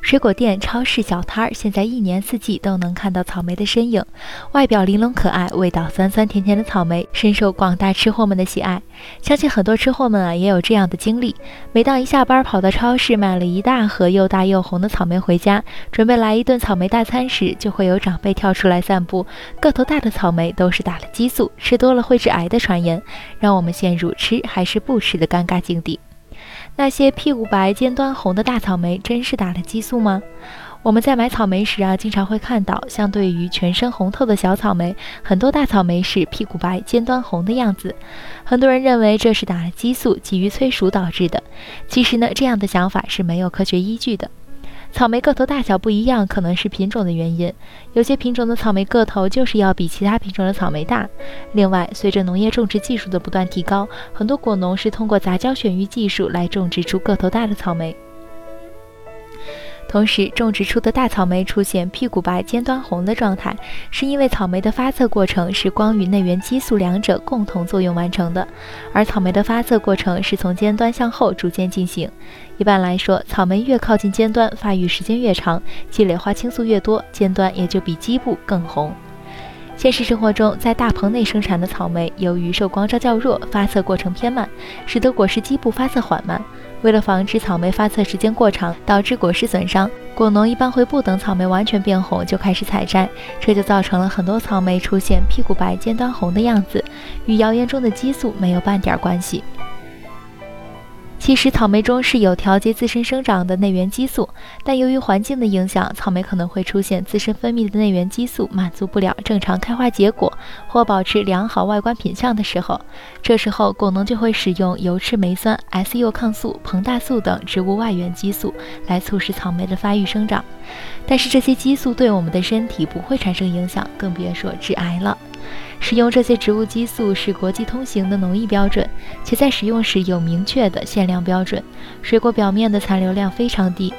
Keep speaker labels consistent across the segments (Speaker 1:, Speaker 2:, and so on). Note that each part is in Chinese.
Speaker 1: 水果店、超市小摊儿，现在一年四季都能看到草莓的身影。外表玲珑可爱、味道酸酸甜甜的草莓，深受广大吃货们的喜爱。相信很多吃货们啊，也有这样的经历：每当一下班跑到超市买了一大盒又大又红的草莓回家，准备来一顿草莓大餐时，就会有长辈跳出来散布个头大的草莓都是打了激素，吃多了会致癌的传言，让我们陷入吃还是不吃的尴尬境地。那些屁股白、尖端红的大草莓，真是打了激素吗？我们在买草莓时啊，经常会看到，相对于全身红透的小草莓，很多大草莓是屁股白、尖端红的样子。很多人认为这是打了激素、急于催熟导致的。其实呢，这样的想法是没有科学依据的。草莓个头大小不一样，可能是品种的原因。有些品种的草莓个头就是要比其他品种的草莓大。另外，随着农业种植技术的不断提高，很多果农是通过杂交选育技术来种植出个头大的草莓。同时，种植出的大草莓出现屁股白、尖端红的状态，是因为草莓的发色过程是光与内源激素两者共同作用完成的，而草莓的发色过程是从尖端向后逐渐进行。一般来说，草莓越靠近尖端，发育时间越长，积累花青素越多，尖端也就比基部更红。现实生活中，在大棚内生产的草莓，由于受光照较弱，发色过程偏慢，使得果实基部发色缓慢。为了防止草莓发色时间过长导致果实损伤，果农一般会不等草莓完全变红就开始采摘，这就造成了很多草莓出现屁股白、尖端红的样子，与谣言中的激素没有半点关系。其实草莓中是有调节自身生长的内源激素，但由于环境的影响，草莓可能会出现自身分泌的内源激素满足不了正常开花结果或保持良好外观品相的时候，这时候果农就会使用油赤霉酸、S 柚抗素、膨大素等植物外源激素来促使草莓的发育生长。但是这些激素对我们的身体不会产生影响，更别说致癌了。使用这些植物激素是国际通行的农业标准，且在使用时有明确的限量标准。水果表面的残留量非常低。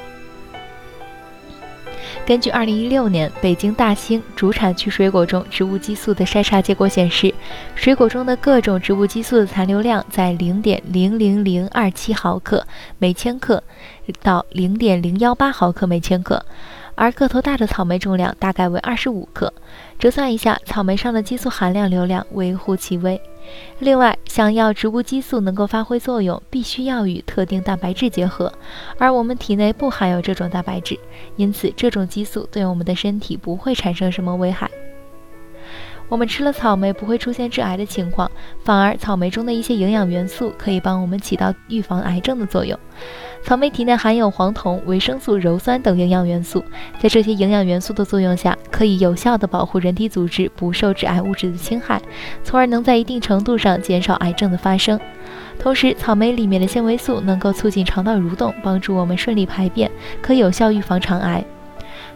Speaker 1: 根据2016年北京大兴主产区水果中植物激素的筛查结果显示，水果中的各种植物激素的残留量在0.00027毫克每千克到0.018毫克每千克。而个头大的草莓重量大概为二十五克，折算一下，草莓上的激素含量流量微乎其微。另外，想要植物激素能够发挥作用，必须要与特定蛋白质结合，而我们体内不含有这种蛋白质，因此这种激素对我们的身体不会产生什么危害。我们吃了草莓不会出现致癌的情况，反而草莓中的一些营养元素可以帮我们起到预防癌症的作用。草莓体内含有黄酮、维生素、鞣酸等营养元素，在这些营养元素的作用下，可以有效地保护人体组织不受致癌物质的侵害，从而能在一定程度上减少癌症的发生。同时，草莓里面的纤维素能够促进肠道蠕动，帮助我们顺利排便，可有效预防肠癌。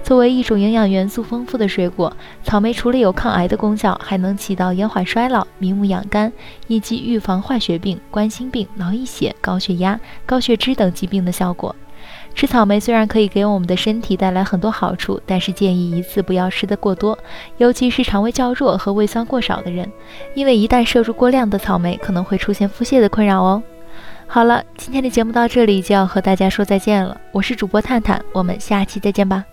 Speaker 1: 作为一种营养元素丰富的水果，草莓除了有抗癌的功效，还能起到延缓衰老、明目养肝以及预防坏血病、冠心病、脑溢血、高血压、高血脂等疾病的效果。吃草莓虽然可以给我们的身体带来很多好处，但是建议一次不要吃得过多，尤其是肠胃较弱和胃酸过少的人，因为一旦摄入过量的草莓，可能会出现腹泻的困扰哦。好了，今天的节目到这里就要和大家说再见了，我是主播探探，我们下期再见吧。